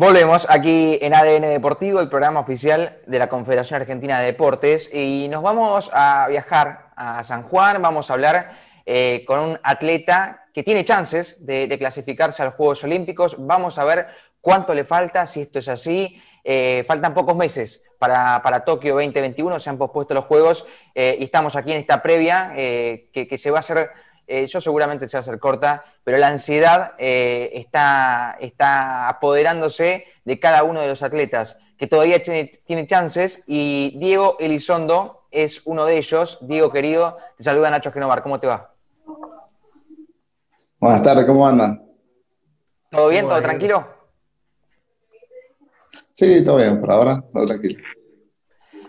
Volvemos aquí en ADN Deportivo, el programa oficial de la Confederación Argentina de Deportes, y nos vamos a viajar a San Juan, vamos a hablar eh, con un atleta que tiene chances de, clasificarse a los Juegos Olímpicos, vamos a ver cuánto le falta, si esto es así, eh, faltan pocos meses para, Tokio 2021, se han pospuesto los Juegos eh, y estamos aquí en esta previa que se va a hacer eh, yo seguramente se va a hacer corta, pero la ansiedad eh, está, está apoderándose de cada uno de los atletas, que todavía tiene, chances, y Diego Elizondo es uno de ellos. Diego, querido, te saluda Nacho Genovar, ¿cómo te va? Buenas tardes, ¿cómo andan? ¿Todo bien? ¿Todo tranquilo? Sí, todo bien, por ahora, todo tranquilo.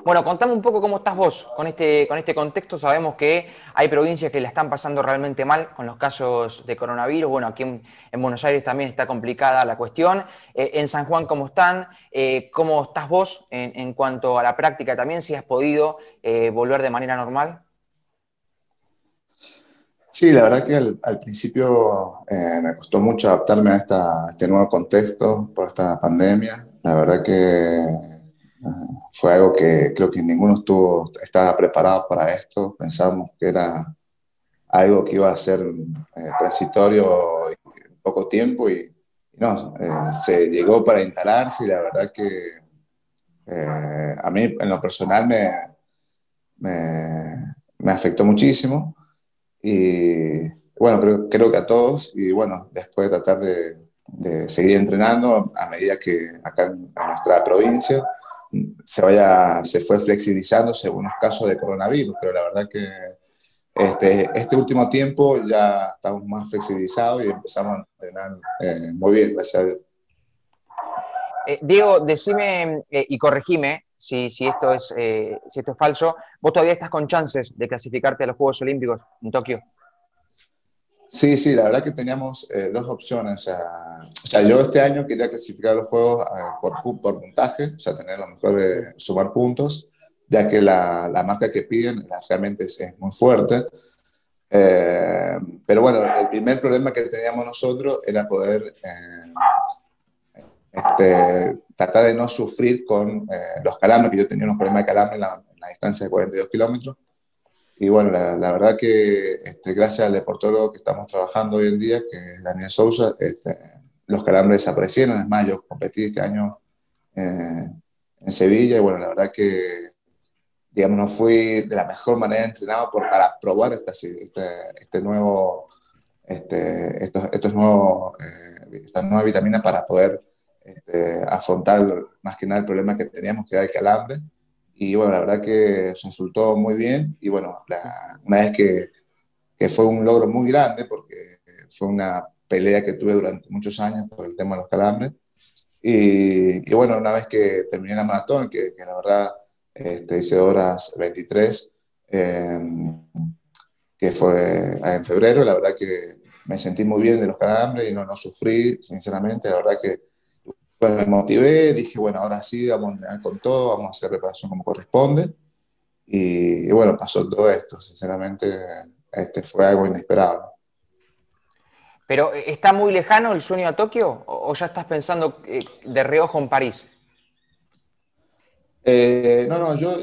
Bueno, contame un poco cómo estás vos con este, con este contexto. Sabemos que hay provincias que la están pasando realmente mal con los casos de coronavirus. Bueno, aquí en, Buenos Aires también está complicada la cuestión. Eh, en San Juan, ¿cómo están? Eh, ¿Cómo estás vos en, cuanto a la práctica también? Si has podido eh, volver de manera normal. Sí, la verdad que al, principio me costó mucho adaptarme a, a este nuevo contexto por esta pandemia. La verdad que fue algo que creo que ninguno estuvo, estaba preparado para esto. Pensábamos que era algo que iba a ser eh, transitorio en poco tiempo y, no, eh, se llegó para instalarse y la verdad que eh, a mí en lo personal me, me, me, afectó muchísimo y bueno, creo, creo que a todos y bueno, después de tratar de, de seguir entrenando a medida que acá en nuestra provincia se, vaya, se fue flexibilizando según los casos de coronavirus, pero la verdad que este, este último tiempo ya estamos más flexibilizados y empezamos a entrenar eh, muy bien, gracias a Dios. Eh, Diego, decime eh, y corregime si, si, esto es, si esto es falso. ¿Vos todavía estás con chances de clasificarte a los Juegos Olímpicos en Tokio? Sí, sí, la verdad que teníamos eh, dos opciones. O sea, yo este año quería clasificar los juegos eh, por, por, puntaje, o sea, tener lo mejor, de sumar puntos, ya que la, la marca que piden realmente es, muy fuerte. Eh, pero bueno, el primer problema que teníamos nosotros era poder este, tratar de no sufrir con los calambres, que yo tenía unos problemas de calambre en la, en la distancia de 42 kilómetros. Y bueno, la, verdad que este, gracias al deportólogo que estamos trabajando hoy en día, que es Daniel Sousa, este, los calambres desaparecieron. Es más, yo competí este año eh, en Sevilla y bueno, la verdad que, digamos, no fui de la mejor manera entrenado para probar esta, este, este nuevo, este, estos, estos nuevos, eh, estas nuevas vitaminas para poder este, afrontar más que nada el problema que teníamos, que era el calambre. Y bueno, la verdad que resultó muy bien. Y bueno, una vez que, que, fue un logro muy grande, porque fue una pelea que tuve durante muchos años por el tema de los calambres. Y, y bueno, una vez que terminé la maratón, que, que la verdad este, hice horas 23, em, que fue en febrero, la verdad que me sentí muy bien de los calambres y no, no sufrí, sinceramente, la verdad que bueno, me motivé, dije, bueno, ahora sí, vamos a entrenar con todo, vamos a hacer preparación como corresponde. Y, bueno, pasó todo esto, sinceramente, este fue algo inesperado. Pero, eh, ¿está muy lejano el sueño a Tokio o ya estás pensando eh, de reojo en París? Eh, no, no, yo,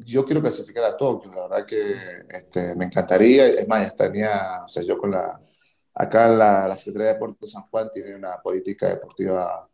yo quiero clasificar a Tokio, la verdad que este, me encantaría, es más, estaría, o sea, yo con la, acá la, la Secretaría de Deportes de San Juan tiene una política deportiva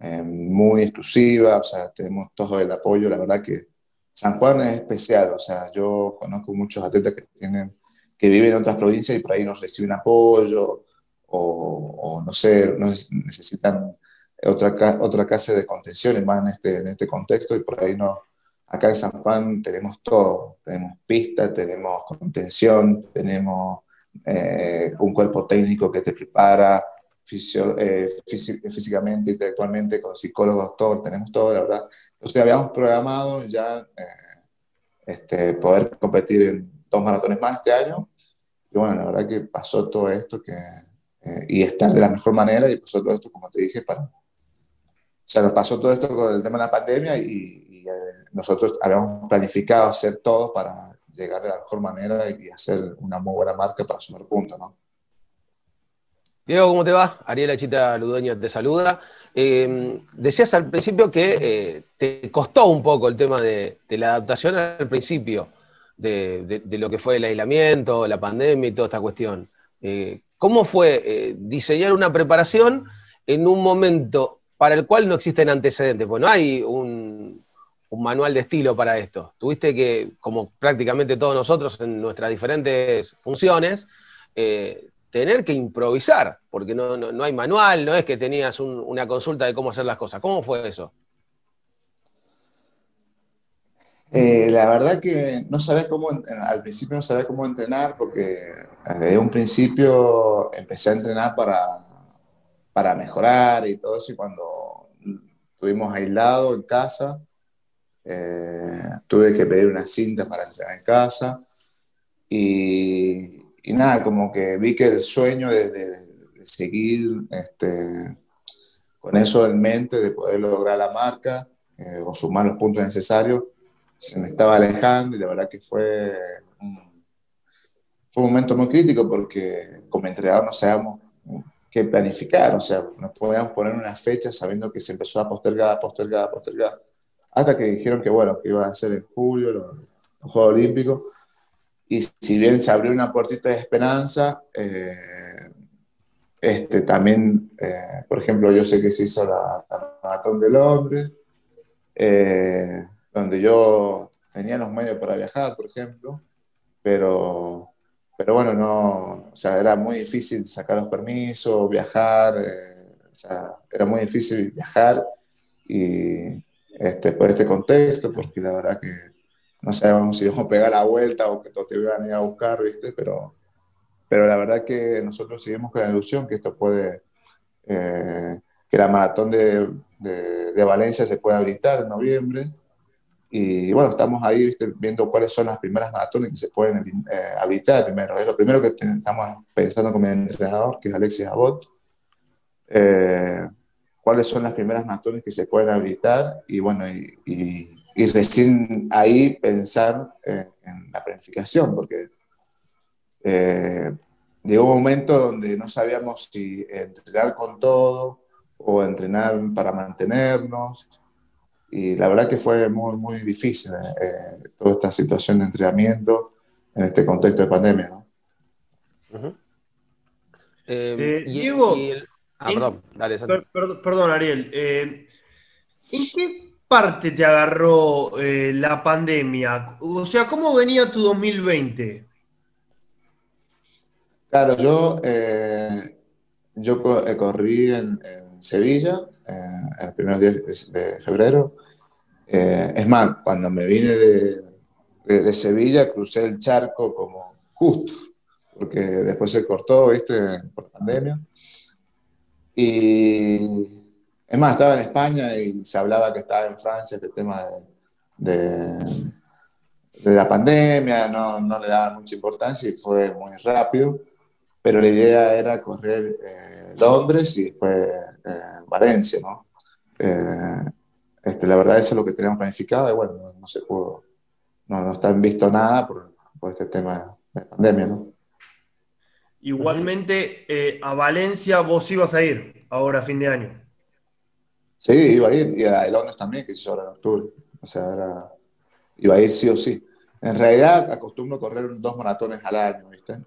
eh, muy exclusiva, o sea, tenemos todo el apoyo, la verdad que San Juan es especial, o sea, yo conozco muchos atletas que tienen que viven en otras provincias y por ahí nos reciben apoyo o, no sé, necesitan otra, otra clase de contención más en este, en este contexto y por ahí no. Acá en San Juan tenemos todo, tenemos pistas, tenemos contención, tenemos eh, un cuerpo técnico que te prepara, eh, físicamente, intelectualmente, con psicólogo, doctor, tenemos todo, la verdad. Entonces habíamos programado ya eh, este, poder competir en dos maratones más este año. Y bueno, la verdad que pasó todo esto que, eh, y está de la mejor manera y pasó todo esto, como te dije, para... O sea, nos pasó todo esto con el tema de la pandemia y, nosotros habíamos planificado hacer todo para llegar de la mejor manera y hacer una muy buena marca para sumar puntos, ¿no? Diego, ¿cómo te va? Ariela Chita Ludueño te saluda. Eh, decías al principio que eh, te costó un poco el tema de, la adaptación al principio, de, lo que fue el aislamiento, la pandemia y toda esta cuestión. Eh, ¿Cómo fue diseñar una preparación en un momento para el cual no existen antecedentes? Pues no hay un, manual de estilo para esto. Tuviste que, como prácticamente todos nosotros en nuestras diferentes funciones, tener que improvisar, porque no, hay manual, no es que tenías una consulta de cómo hacer las cosas. ¿Cómo fue eso? Eh, la verdad que no sabía cómo, al principio no sabía cómo entrenar, porque desde un principio empecé a entrenar para, para mejorar y todo eso, y cuando estuvimos aislados en casa, eh, tuve que pedir una cinta para entrenar en casa, y, y nada, como que vi que el sueño de, seguir este, con eso en mente, de poder lograr la marca eh, o sumar los puntos necesarios, se me estaba alejando y la verdad que fue un, fue un momento muy crítico porque como entrenador no sabíamos qué planificar, o sea, nos podíamos poner una fecha sabiendo que se empezó a postergar, postergar, postergar, hasta que dijeron que bueno, que iba a ser en julio los, los Juegos Olímpicos y si bien se abrió una puertita de esperanza, eh, este, también, eh, por ejemplo, yo sé que se hizo la, Maratón de Londres, eh, donde yo tenía los medios para viajar, por ejemplo, pero, pero bueno, no, o sea, era muy difícil sacar los permisos, viajar, o sea, era muy difícil viajar y este, por este contexto, porque la verdad que no si vamos a pegar la vuelta o que te iban a ir a buscar, ¿viste? Pero, pero la verdad que nosotros seguimos con la ilusión que esto puede, eh, que la maratón de, de, Valencia se pueda habilitar en noviembre. Y bueno, estamos ahí ¿viste? viendo cuáles son las primeras maratones que se pueden eh, habilitar primero. Es lo primero que estamos pensando con mi entrenador, que es Alexis Abot. Eh, cuáles son las primeras maratones que se pueden habilitar y bueno, y y recién ahí pensar eh, en la planificación, porque eh, llegó un momento donde no sabíamos si entrenar con todo o entrenar para mantenernos. Y la verdad que fue muy, muy difícil eh, toda esta situación de entrenamiento en este contexto de pandemia. ¿no? Diego, ah, perdón, dale, perdón, Ariel. ¿En qué parte te agarró eh, la pandemia? O sea, ¿cómo venía tu 2020? Claro, yo, eh, yo eh, corrí en, Sevilla en los primeros días de, febrero. es más, cuando me vine de, de, Sevilla, crucé el charco como justo, porque después se cortó, ¿viste? Por pandemia. Y es más, estaba en España y se hablaba que estaba en Francia este tema de, de, la pandemia, no, le daban mucha importancia y fue muy rápido, pero la idea era correr eh, Londres y después eh, Valencia, ¿no? Eh, este, la verdad eso es lo que teníamos planificado y bueno, no, se pudo, no, no está visto nada por, por este tema de pandemia, ¿no? Igualmente, a Valencia vos ibas a ir ahora a fin de año. Sí, iba a ir, y a Londres también, que hizo ahora en octubre. O sea, era, iba a ir sí o sí. En realidad acostumbro correr dos maratones al año, ¿viste?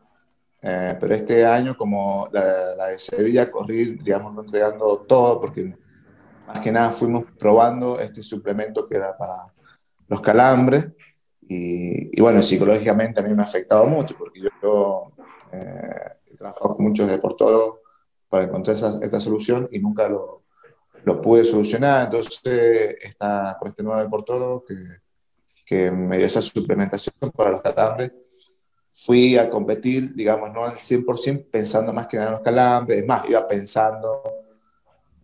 Eh, pero este año, como la, de Sevilla, corrí, digamos, entregando todo, porque más que nada fuimos probando este suplemento que era para los calambres. Y, y bueno, psicológicamente a mí me ha afectado mucho, porque yo, eh, he trabajado con muchos deportólogos para encontrar esa, esta solución y nunca lo, lo pude solucionar. Entonces, está con este nuevo deportólogo que, que me dio esa suplementación para los calambres. Fui a competir, digamos, no al 100% pensando más que en los calambres. Es más, iba pensando,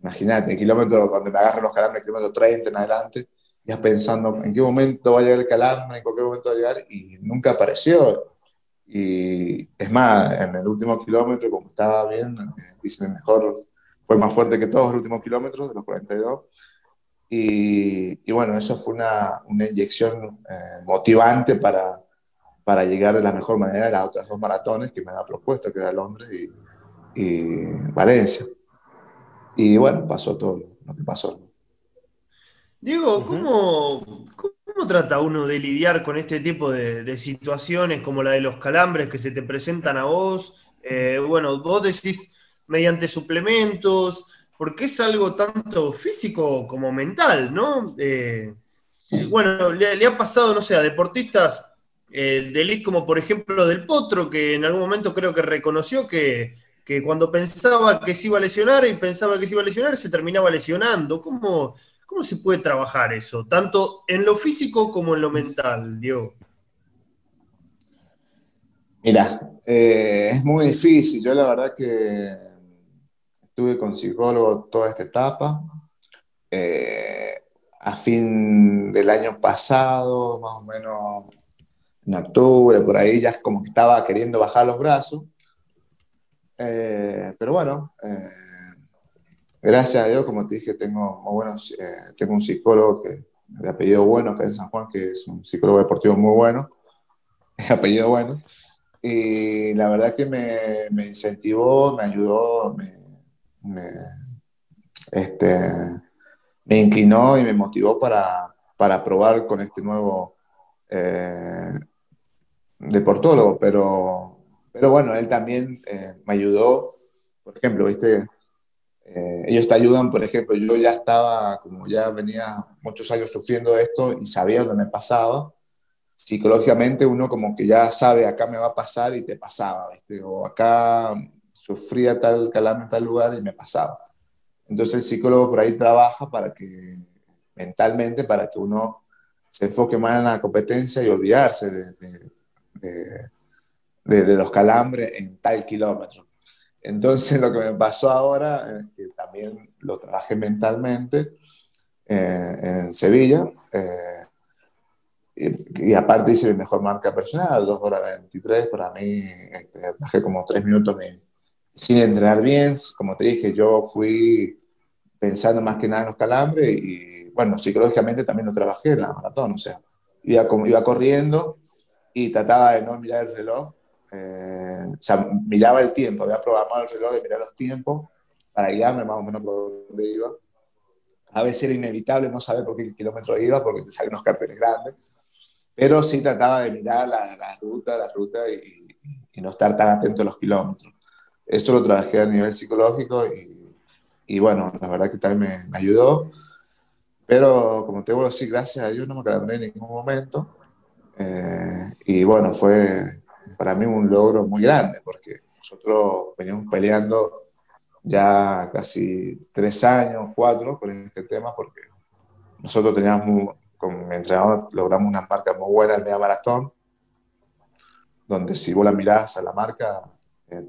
imagínate, kilómetro, cuando me agarran los calambres, kilómetro 30 en adelante, iba pensando en qué momento va a llegar el calambre, en qué momento va a llegar, y nunca apareció. Y es más, en el último kilómetro, como estaba bien, hice mejor fue más fuerte que todos los últimos kilómetros, de los 42. Y, y bueno, eso fue una, una inyección eh, motivante para, para llegar de la mejor manera a las otras dos maratones que me había propuesto, que era Londres y, y Valencia. Y bueno, pasó todo lo que pasó. Diego, ¿cómo, ¿cómo, trata uno de lidiar con este tipo de, situaciones como la de los calambres que se te presentan a vos? Eh, bueno, vos decís mediante suplementos, porque es algo tanto físico como mental, ¿no? Eh, bueno, le, ha pasado, no sé, a deportistas eh, de elite como por ejemplo del Potro, que en algún momento creo que reconoció que, que, cuando pensaba que se iba a lesionar y pensaba que se iba a lesionar, se terminaba lesionando. ¿Cómo, ¿Cómo se puede trabajar eso, tanto en lo físico como en lo mental, Diego? Mira, eh, es muy difícil. Yo la verdad que estuve con psicólogo toda esta etapa. Eh, a fin del año pasado, más o menos en octubre, por ahí ya como que estaba queriendo bajar los brazos. Eh, pero bueno, gracias a Dios, como te dije, tengo, buenos, eh, tengo un psicólogo que, de apellido bueno, que es San Juan, que es un psicólogo deportivo muy bueno, de apellido bueno. Y la verdad que me, me incentivó, me ayudó, me, me, este, me inclinó y me motivó para, para probar con este nuevo eh, deportólogo. Pero, pero bueno, él también eh, me ayudó, por ejemplo, viste, eh, ellos te ayudan, por ejemplo, yo ya estaba, como ya venía muchos años sufriendo esto y sabía dónde me pasaba, psicológicamente uno como que ya sabe, acá me va a pasar y te pasaba, ¿viste? O acá sufría tal calambre en tal lugar y me pasaba. Entonces el psicólogo por ahí trabaja para que, mentalmente, para que uno se enfoque más en la competencia y olvidarse de, de, los calambres en tal kilómetro. Entonces lo que me pasó ahora es que también lo trabajé mentalmente eh, en Sevilla eh, y, aparte hice mi mejor marca personal, 2 horas 23, para mí este, bajé como 3 minutos sin entrenar bien, como te dije, yo fui pensando más que nada en los calambres y bueno, psicológicamente también lo trabajé en la maratón, o sea, iba, iba corriendo y trataba de no mirar el reloj eh, o sea, miraba el tiempo, había programado el reloj de mirar los tiempos para guiarme más o menos por dónde iba. A veces era inevitable no saber por qué kilómetro iba porque te salen unos carteles grandes, pero sí trataba de mirar la, la ruta, la ruta y, y, no estar tan atento a los kilómetros. Eso lo trabajé a nivel psicológico y, y bueno, la verdad que también me, me, ayudó. Pero como te vuelvo a decir, gracias a Dios no me calambré en ningún momento. Eh, y bueno, fue, para mí un logro muy grande, porque nosotros veníamos peleando ya casi tres años, cuatro, por este tema, porque nosotros teníamos, con mi entrenador, logramos una marca muy buena el media maratón, donde si vos la mirás a la marca,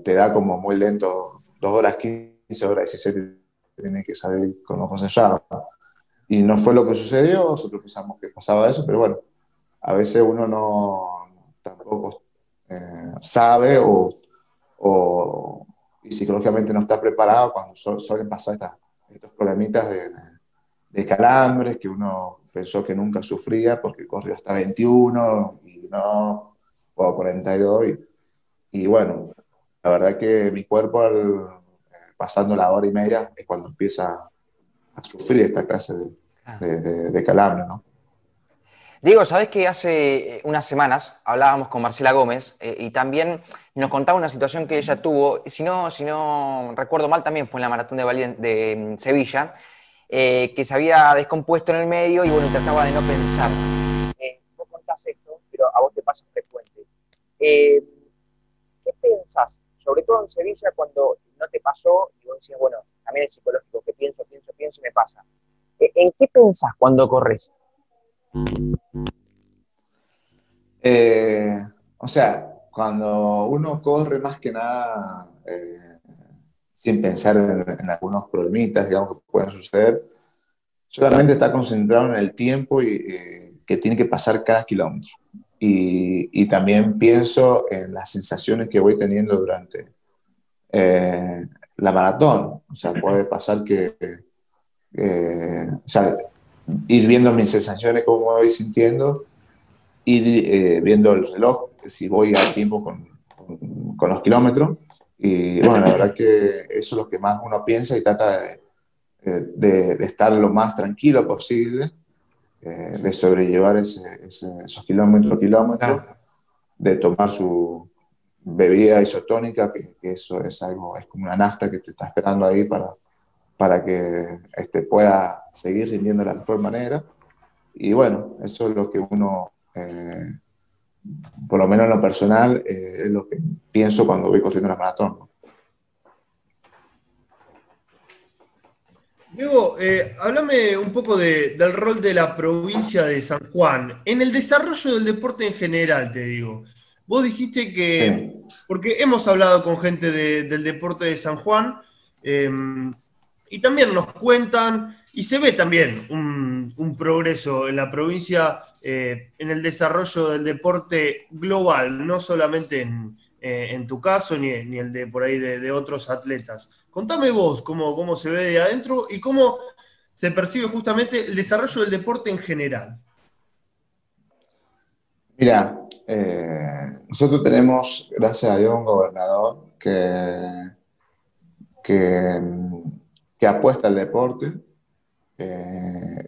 te da como muy lento, dos horas 15, horas 17, tiene que salir con ojos cerrados. Y no fue lo que sucedió, nosotros pensamos que pasaba eso, pero bueno, a veces uno no tampoco eh, sabe o, o, y psicológicamente no está preparado cuando suelen pasar estos problemitas de, de, calambres que uno pensó que nunca sufría porque corrió hasta 21 y no, o 42 y, y bueno, la verdad que mi cuerpo al, eh, pasando la hora y media es cuando empieza a sufrir esta clase de, de, de calambre, ¿no? Diego, sabes que hace eh, unas semanas hablábamos con Marcela Gómez eh, y también nos contaba una situación que ella tuvo, si no, si no recuerdo mal, también fue en la maratón de, de mm, Sevilla, eh, que se había descompuesto en el medio y bueno, trataba de no pensar. vos contás esto, pero a vos te pasa frecuente. ¿Qué pensás, sobre todo en Sevilla, cuando no te pasó y vos decís, bueno, también es psicológico, que pienso, pienso, pienso y me pasa? ¿En qué pensás cuando corres? Eh, o sea, cuando uno corre más que nada eh, sin pensar en, algunos problemitas, digamos, que pueden suceder, solamente está concentrado en el tiempo y, eh, que tiene que pasar cada kilómetro. Y, y, también pienso en las sensaciones que voy teniendo durante la maratón. O sea, puede pasar que, o sea, ir viendo mis sensaciones, cómo me voy sintiendo, ir eh, viendo el reloj, si voy al tiempo con, con, los kilómetros, Y bueno, la verdad que eso es lo que más uno piensa y trata de, estar lo más tranquilo posible, eh, de sobrellevar esos kilómetros, kilómetros, de tomar su bebida isotónica, que, eso es algo, es como una nafta que te está esperando ahí para, para que este, pueda seguir rindiendo de la mejor manera. Y bueno, eso es lo que uno eh, por lo menos en lo personal, eh, es lo que pienso cuando voy corriendo una maratón. Diego, eh, háblame un poco del rol de la provincia de San Juan en el desarrollo del deporte en general, te digo. Vos dijiste que, porque hemos hablado con gente del deporte de San Juan, em, y también nos cuentan, y se ve también un, un progreso en la provincia eh, en el desarrollo del deporte global, no solamente en, eh, tu caso ni, el de por ahí de, otros atletas. Contame vos cómo, cómo se ve de adentro y cómo se percibe justamente el desarrollo del deporte en general. Mira, eh, nosotros tenemos, gracias a Dios, un gobernador que, que, apuesta al deporte,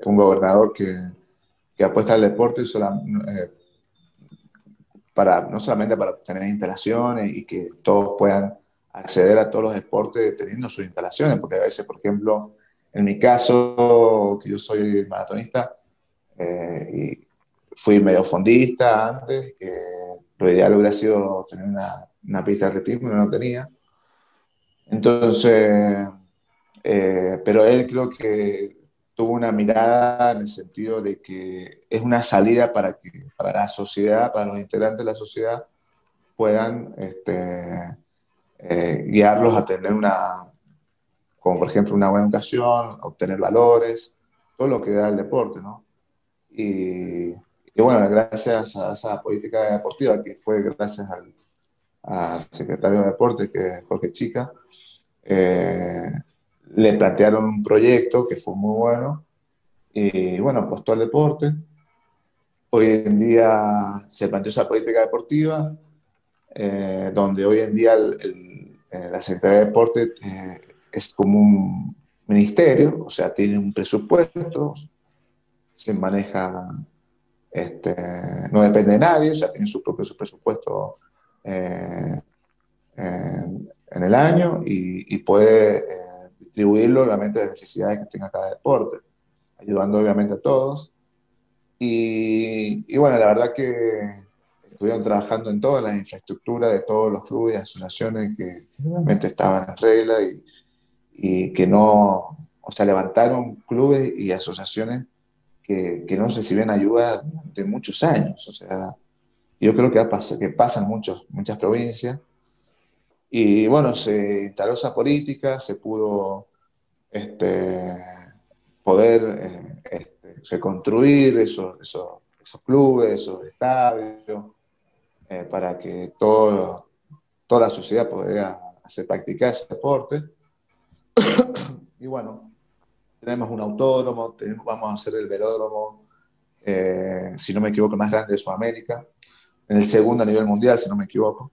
un gobernador que, que apuesta al deporte eh, para, no solamente para tener instalaciones y que todos puedan acceder a todos los deportes teniendo sus instalaciones, porque a veces, por ejemplo, en mi caso, que yo soy maratonista, eh, y fui medio fondista antes, lo ideal hubiera sido tener una, una pista de atletismo, no tenía. Entonces, eh, pero él creo que tuvo una mirada en el sentido de que es una salida para que para la sociedad, para los integrantes de la sociedad, puedan este, eh, guiarlos a tener una, como por ejemplo una buena educación, obtener valores, todo lo que da el deporte, ¿no? Y, y bueno, gracias a esa política deportiva que fue gracias al, al secretario de Deporte, que es Jorge Chica, eh, le plantearon un proyecto que fue muy bueno y bueno, apostó al deporte. Hoy en día se planteó esa política deportiva, eh, donde hoy en día eh, la Secretaría de Deporte eh, es como un ministerio, o sea, tiene un presupuesto, se maneja, este, no depende de nadie, o sea, tiene su propio presupuesto en el año y, y puede distribuirlo obviamente las necesidades que tenga cada deporte, ayudando obviamente a todos. Y, y, bueno, la verdad que estuvieron trabajando en todas las infraestructuras de todos los clubes y asociaciones que realmente estaban en regla y, y, que no, o sea, levantaron clubes y asociaciones que, que no reciben ayuda durante muchos años. O sea, yo creo que, pasa, que pasan muchos, muchas provincias y bueno, se instaló esa política, se pudo este, poder eh, este, reconstruir esos, esos, clubes, esos estadios, eh, para que todo, toda la sociedad pudiera hacer practicar ese deporte. y bueno, tenemos un autódromo, vamos a hacer el velódromo, eh, si no me equivoco, más grande de Sudamérica, en el segundo a nivel mundial, si no me equivoco.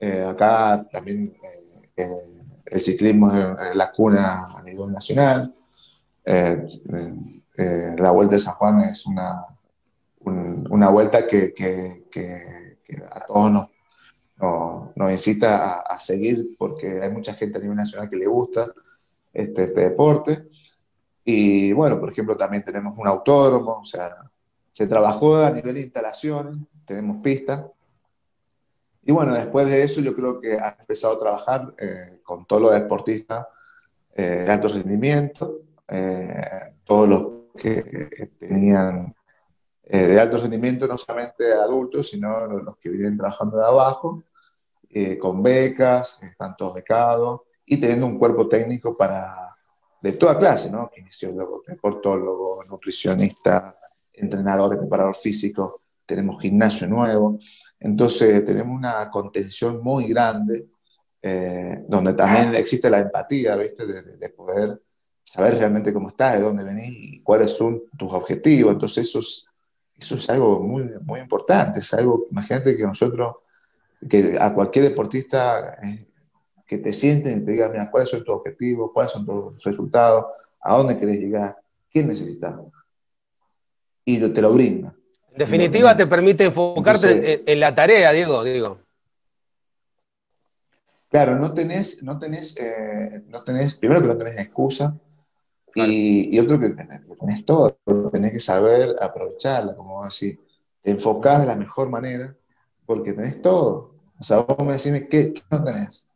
Eh, acá también eh, eh, el ciclismo es la cuna a nivel nacional. la Vuelta de San Juan es una, una vuelta que, que, que, a todos nos, nos, incita a, seguir porque hay mucha gente a nivel nacional que le gusta este, este deporte. Y bueno, por ejemplo, también tenemos un autódromo, o sea, se trabajó a nivel de instalaciones, tenemos pistas, y bueno, después de eso yo creo que ha empezado a trabajar eh, con todos los deportistas eh, de alto rendimiento, eh, todos los que tenían de alto rendimiento, no solamente adultos, sino los que vienen trabajando de abajo, con becas, están todos becados y teniendo un cuerpo técnico para, de toda clase, ¿no? Kinesiólogos, deportólogos, nutricionistas, entrenadores, preparador físico, tenemos gimnasio nuevo. Entonces tenemos una contención muy grande, eh, donde también existe la empatía, ¿viste? De, poder saber realmente cómo estás, de dónde venís y cuáles son tus objetivos. Entonces eso es, eso es algo muy, muy importante, es algo, imagínate que nosotros, que a cualquier deportista, eh, que te sienten y te digan, mira, cuáles son tus objetivos, cuáles son tus resultados, a dónde querés llegar, qué necesitas. Y te lo brinda. En definitiva, te permite enfocarte en, la tarea, Diego, digo. Claro, no tenés, no tenés, eh, no tenés, primero que no tenés excusa, y, otro que tenés, tenés, todo, tenés que saber aprovecharla, como decir, te enfocás de la mejor manera, porque tenés todo. O sea, vos me decís, ¿qué, no tenés?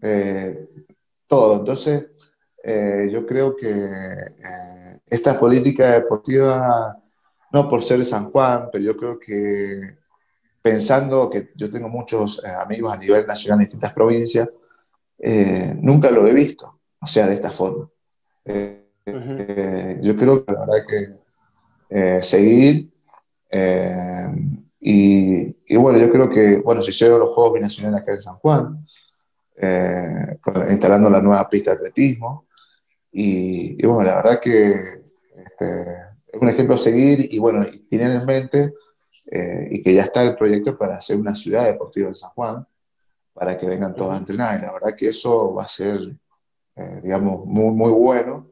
Eh, todo. Entonces, eh, yo creo que esta política deportiva no por ser de San Juan, pero yo creo que pensando que yo tengo muchos eh, amigos a nivel nacional en distintas provincias, eh, nunca lo he visto, o sea, de esta forma. Eh, yo creo que la verdad que seguir y, bueno, yo creo que, bueno, si hicieron los Juegos Binacionales acá en San Juan, instalando la nueva pista de atletismo, y, bueno, la verdad que este, es un ejemplo a seguir y bueno, y tienen en mente eh, y que ya está el proyecto para hacer una ciudad deportiva en San Juan, para que vengan todos a entrenar. Y la verdad que eso va a ser, eh, digamos, muy, muy bueno,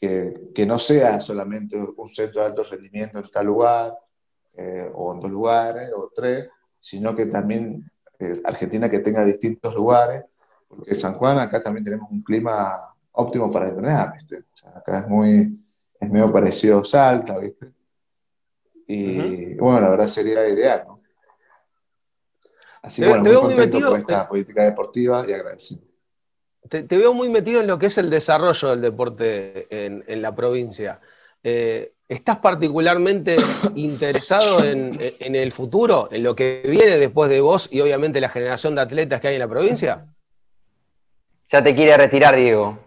que, que, no sea solamente un centro de alto rendimiento en tal lugar, eh, o en dos lugares, o tres, sino que también Argentina que tenga distintos lugares, porque San Juan acá también tenemos un clima óptimo para entrenar, acá es muy es medio parecido a Salta, ¿viste? Y bueno, la verdad sería ideal, ¿no? Así que bueno, muy contento con esta política deportiva y agradecido. Te, veo muy metido en lo que es el desarrollo del deporte en, la provincia. Eh, ¿Estás particularmente interesado en, el futuro, en lo que viene después de vos y obviamente la generación de atletas que hay en la provincia? Ya te quiere retirar, Diego.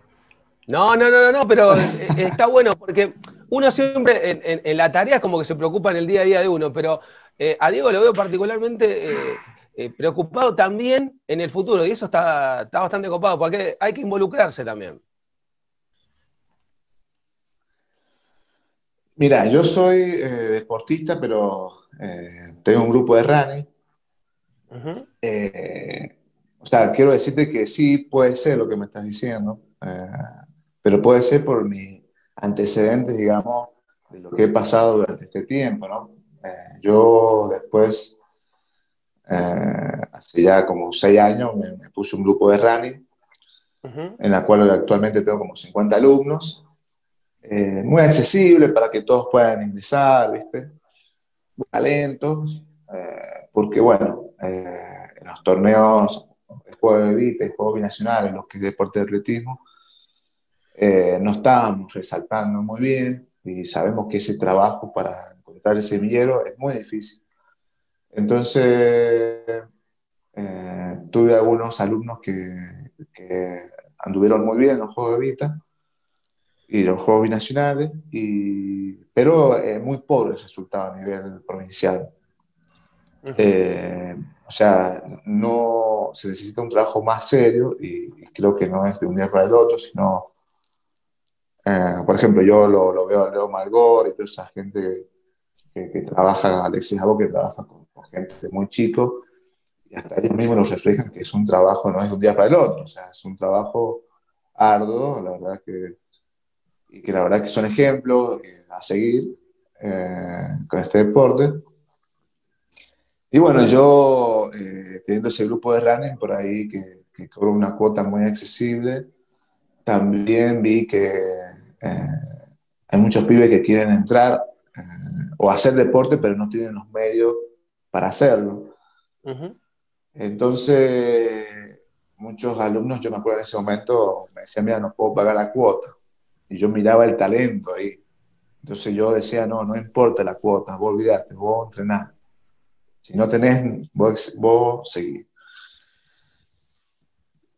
No, no, no, no, pero eh, eh, está bueno porque uno siempre en, la tarea es como que se preocupa en el día a día de uno, pero eh, a Diego lo veo particularmente preocupado también en el futuro y eso está, está bastante copado porque hay que involucrarse también. Mira, yo soy deportista, pero tengo un grupo de running. o sea, quiero decirte que sí puede ser lo que me estás diciendo pero puede ser por mis antecedentes, digamos, de lo que he pasado durante este tiempo, ¿no? Eh, yo después, eh, hace ya como seis años, me, puse un grupo de running, en la cual actualmente tengo como 50 alumnos, eh, muy accesible para que todos puedan ingresar, ¿viste? Talentos, porque bueno, en los torneos, el juego de Vita, el juego binacional, los que es deporte de atletismo, eh, no estábamos resaltando muy bien y sabemos que ese trabajo para encontrar el semillero es muy difícil. Entonces, eh, tuve algunos alumnos que, anduvieron muy bien en los Juegos de Vita y los Juegos Binacionales, y, pero es muy pobre el resultado a nivel provincial. Eh, o sea, no se necesita un trabajo más serio y, y, creo que no es de un día para el otro, sino eh, por ejemplo, yo lo, veo a Leo Malgor y toda esa gente que, trabaja, Alexis Abo, que trabaja con, gente muy chico, y hasta ellos mismos nos reflejan que es un trabajo, no es de un día para el otro, o sea, es un trabajo arduo, la verdad que, y que la verdad que son ejemplos eh, a seguir eh, con este deporte. Y bueno, yo teniendo ese grupo de running por ahí que, que cobra una cuota muy accesible, también vi que eh, hay muchos pibes que quieren entrar eh, o hacer deporte, pero no tienen los medios para hacerlo. Entonces, muchos alumnos, yo me acuerdo en ese momento, me decían, mira, no puedo pagar la cuota. Y yo miraba el talento ahí. Entonces yo decía, no, no importa la cuota, vos olvidate, vos entrenar. Si no tenés, vos, vos seguís.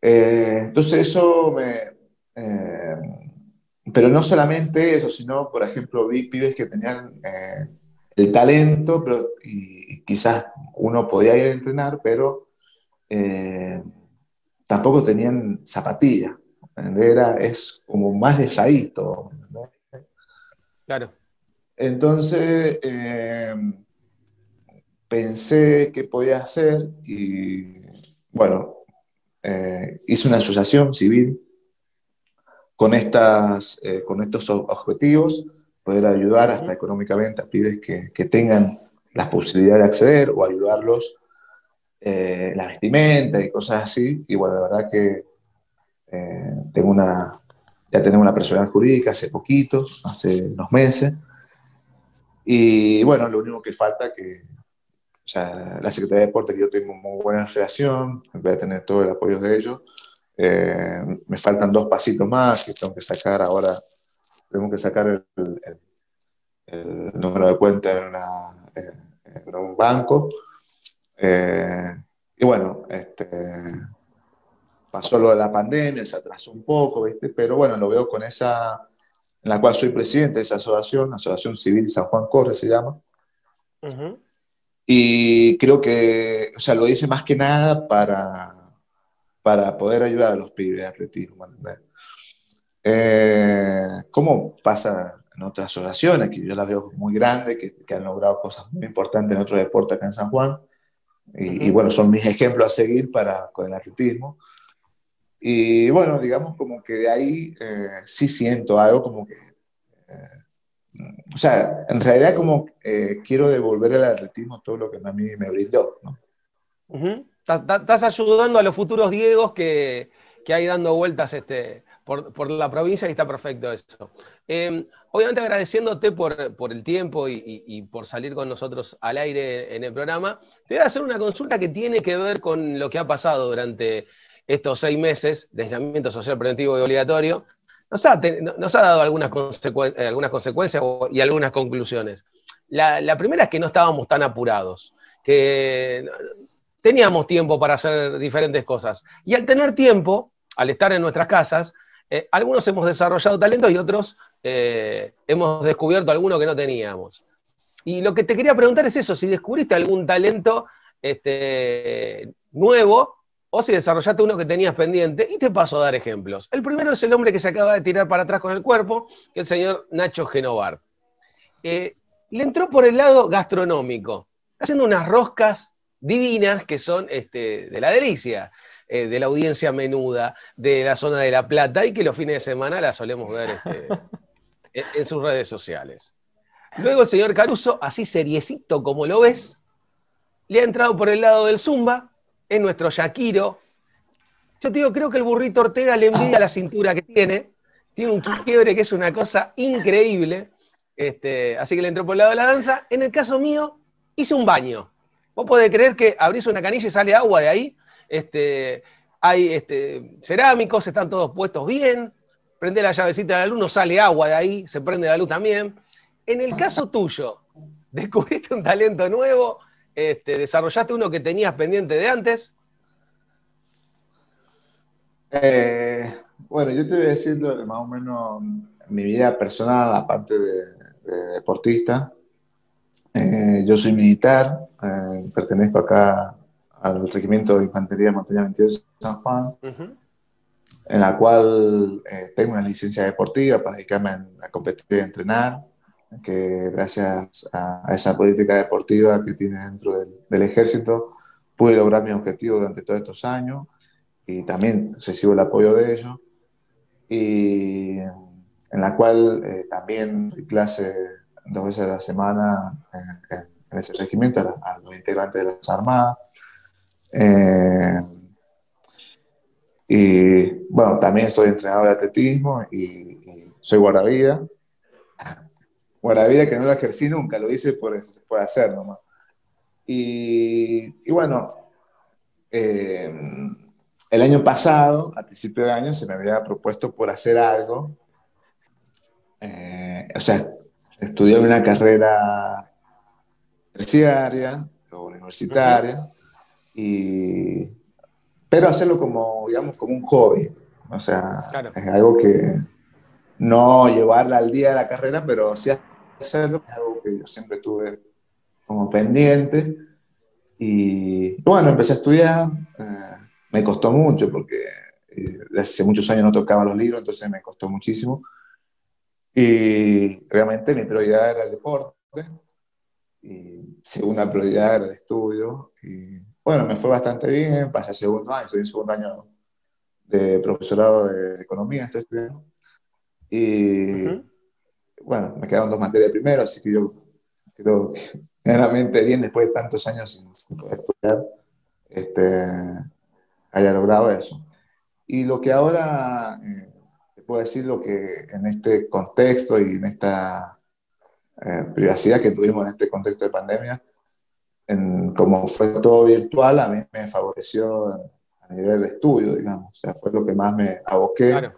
Eh, entonces eso me, pero no solamente eso, sino, por ejemplo, vi pibes que tenían eh, el talento, pero, y, quizás uno podía ir a entrenar, pero eh, tampoco tenían zapatillas. Era, es como más de Claro. Entonces, eh, pensé qué podía hacer y, bueno, hice una asociación civil con, estas, eh, con estos objetivos, poder ayudar hasta económicamente a pibes que, que tengan la posibilidad de acceder o ayudarlos eh, la vestimenta y cosas así. Y bueno, la verdad que eh, tengo una, ya tenemos una personalidad jurídica hace poquito, hace unos meses. Y bueno, lo único que falta que o sea, la Secretaría de Deportes, que yo tengo muy buena relación, voy a tener todo el apoyo de ellos. Eh, me faltan dos pasitos más que tengo que sacar ahora. Tengo que sacar el, el, número de cuenta en, una, en un banco. Eh, y bueno, este, pasó lo de la pandemia, se atrasó un poco, ¿viste? pero bueno, lo veo con esa, en la cual soy presidente de esa asociación, Asociación Civil San Juan Corre se llama. Y creo que, o sea, lo hice más que nada para, para poder ayudar a los pibes de atletismo. Eh, ¿Cómo pasa en otras asociaciones, que yo las veo muy grandes, que, que, han logrado cosas muy importantes en otros deportes acá en San Juan? Y, y bueno, son mis ejemplos a seguir para, con el atletismo. Y bueno, digamos como que de ahí eh, sí siento algo como que... Eh, o sea, en realidad como eh, quiero devolver al atletismo todo lo que a mí me brindó, ¿no? Uh -huh. Estás ayudando a los futuros Diegos que, que hay dando vueltas este, por, por, la provincia y está perfecto eso. Eh, obviamente agradeciéndote por, por el tiempo y, y, por salir con nosotros al aire en el programa, te voy a hacer una consulta que tiene que ver con lo que ha pasado durante estos seis meses de aislamiento social preventivo y obligatorio. Nos ha, nos ha dado algunas, consecu algunas consecuencias y algunas conclusiones. La, la primera es que no estábamos tan apurados, que teníamos tiempo para hacer diferentes cosas. Y al tener tiempo, al estar en nuestras casas, eh, algunos hemos desarrollado talentos y otros eh, hemos descubierto alguno que no teníamos. Y lo que te quería preguntar es eso, si descubriste algún talento este, nuevo o si desarrollaste uno que tenías pendiente, y te paso a dar ejemplos. El primero es el hombre que se acaba de tirar para atrás con el cuerpo, que el señor Nacho Genovar. Eh, le entró por el lado gastronómico, haciendo unas roscas divinas que son este, de la delicia, eh, de la audiencia menuda, de la zona de La Plata, y que los fines de semana la solemos ver este, en, en sus redes sociales. Luego el señor Caruso, así seriecito como lo ves, le ha entrado por el lado del Zumba, es nuestro Shakiro. Yo te digo, creo que el burrito Ortega le envidia la cintura que tiene. Tiene un quiebre que es una cosa increíble. Este, así que le entró por el lado de la danza. En el caso mío, hice un baño. Vos podés creer que abrís una canilla y sale agua de ahí. Este, hay este, cerámicos, están todos puestos bien. Prende la llavecita de la luz, no sale agua de ahí, se prende la luz también. En el caso tuyo, descubriste un talento nuevo, este, ¿Desarrollaste uno que tenías pendiente de antes? Eh, bueno, yo te voy a decir más o menos mi vida personal, aparte de, de deportista. Eh, yo soy militar, eh, pertenezco acá al Regimiento de Infantería de Montaña 22 de San Juan, uh -huh. en la cual eh, tengo una licencia deportiva para dedicarme a, a competir y a entrenar que gracias a, esa política deportiva que tiene dentro del, del, ejército pude lograr mis objetivos durante todos estos años y también recibo el apoyo de ellos y en la cual eh, también doy clase dos veces a la semana en, en ese regimiento a, a, los integrantes de las Armadas eh, y bueno, también soy entrenador de atletismo y, y soy guardavida buena vida que no lo ejercí nunca, lo hice por, por hacer nomás. Y, y bueno, eh, el año pasado, a principio de año, se me había propuesto por hacer algo. Eh, o sea, estudiar una carrera terciaria o universitaria, y, pero hacerlo como, digamos, como un hobby. O sea, claro. es algo que no llevarla al día de la carrera, pero sí hacerlo, es algo que yo siempre tuve como pendiente. Y bueno, empecé a estudiar, eh, me costó mucho porque eh, hace muchos años no tocaba los libros, entonces me costó muchísimo. Y obviamente mi prioridad era el deporte, y segunda prioridad era el estudio. Y bueno, me fue bastante bien, pasé segundo año, estoy en segundo año de profesorado de economía, estoy estudiando. Y bueno, me quedaron dos materias primero, así que yo creo que realmente bien después de tantos años sin, poder estudiar, este, haya logrado eso. Y lo que ahora eh, puedo decir, lo que en este contexto y en esta eh, privacidad que tuvimos en este contexto de pandemia, en, como fue todo virtual, a mí me favoreció a nivel de estudio, digamos. O sea, fue lo que más me aboqué.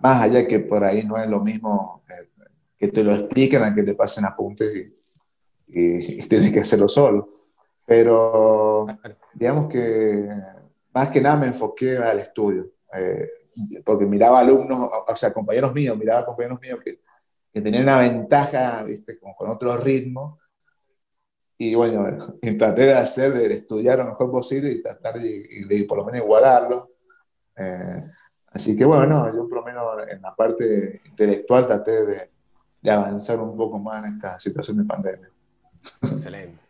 Más allá que por ahí no es lo mismo eh, que te lo expliquen a que te pasen apuntes y, y, tienes que hacerlo solo. Pero digamos que más que nada me enfoqué al estudio, eh, porque miraba alumnos, o sea, compañeros míos, miraba compañeros míos que, que tenían una ventaja, viste, con otro ritmo, y bueno, traté de hacer, de estudiar lo mejor posible y tratar de, por lo menos igualarlo. Eh, así que bueno, yo por lo menos en la parte intelectual traté de, de avanzar un poco más en esta situación de pandemia. Excelente.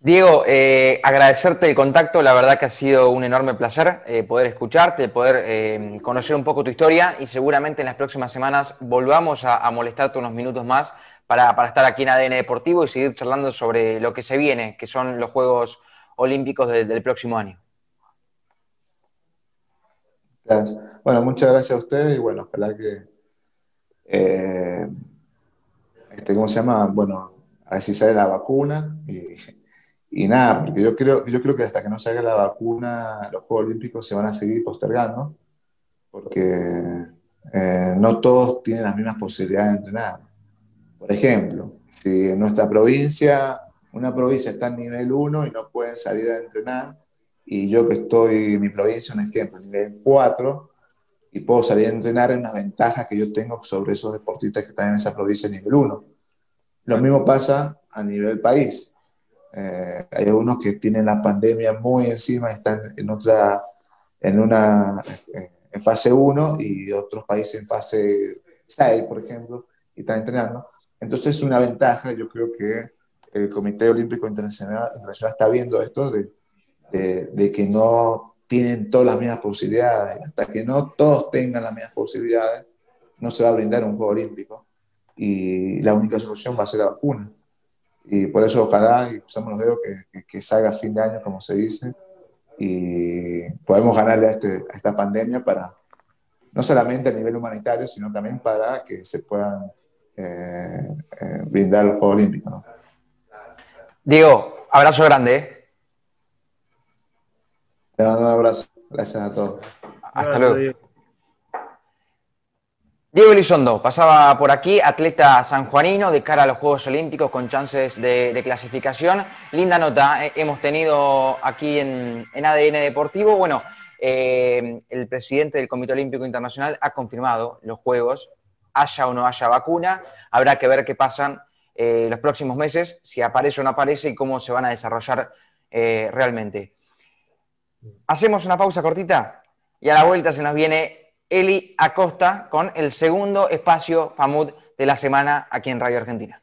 Diego, eh, agradecerte el contacto, la verdad que ha sido un enorme placer eh, poder escucharte, poder eh, conocer un poco tu historia y seguramente en las próximas semanas volvamos a, molestarte unos minutos más para, estar aquí en ADN Deportivo y seguir charlando sobre lo que se viene, que son los Juegos Olímpicos del próximo año. Bueno, muchas gracias a ustedes y bueno, ojalá que, este, ¿cómo se llama? Bueno, a ver si sale la vacuna y, nada, porque yo creo, yo creo que hasta que no salga la vacuna los Juegos Olímpicos se van a seguir postergando porque eh, no todos tienen las mismas posibilidades de entrenar. Por ejemplo, si en nuestra provincia, una provincia está en nivel 1 y no pueden salir a entrenar, y yo que estoy mi provincia, un ejemplo, nivel 4, y puedo salir a entrenar en las ventajas que yo tengo sobre esos deportistas que están en esa provincia nivel 1. Lo mismo pasa a nivel país. Eh, hay algunos que tienen la pandemia muy encima, están en otra, en una, eh, en fase 1 y otros países en fase 6, por ejemplo, y están entrenando. Entonces es una ventaja, yo creo que el Comité Olímpico Internacional, Internacional está viendo esto de, de, de, que no tienen todas las mismas posibilidades. Hasta que no todos tengan las mismas posibilidades, no se va a brindar un Juego Olímpico y la única solución va a ser la vacuna. Y por eso ojalá, y usamos los dedos, que, que, salga a fin de año, como se dice, y podemos ganarle a, este, a, esta pandemia para, no solamente a nivel humanitario, sino también para que se puedan eh, eh, brindar los Juegos Olímpicos. Diego, abrazo grande. ¿eh? Te mando un abrazo. Gracias a todos. Hasta luego. Diego Elizondo pasaba por aquí, atleta sanjuanino de cara a los Juegos Olímpicos con chances de, clasificación. Linda nota eh, hemos tenido aquí en, ADN Deportivo. Bueno, eh, el presidente del Comité Olímpico Internacional ha confirmado los Juegos, haya o no haya vacuna. Habrá que ver qué pasan eh, los próximos meses, si aparece o no aparece y cómo se van a desarrollar realmente. Hacemos una pausa cortita y a la vuelta se nos viene Eli Acosta con el segundo espacio FAMUD de la semana aquí en Radio Argentina.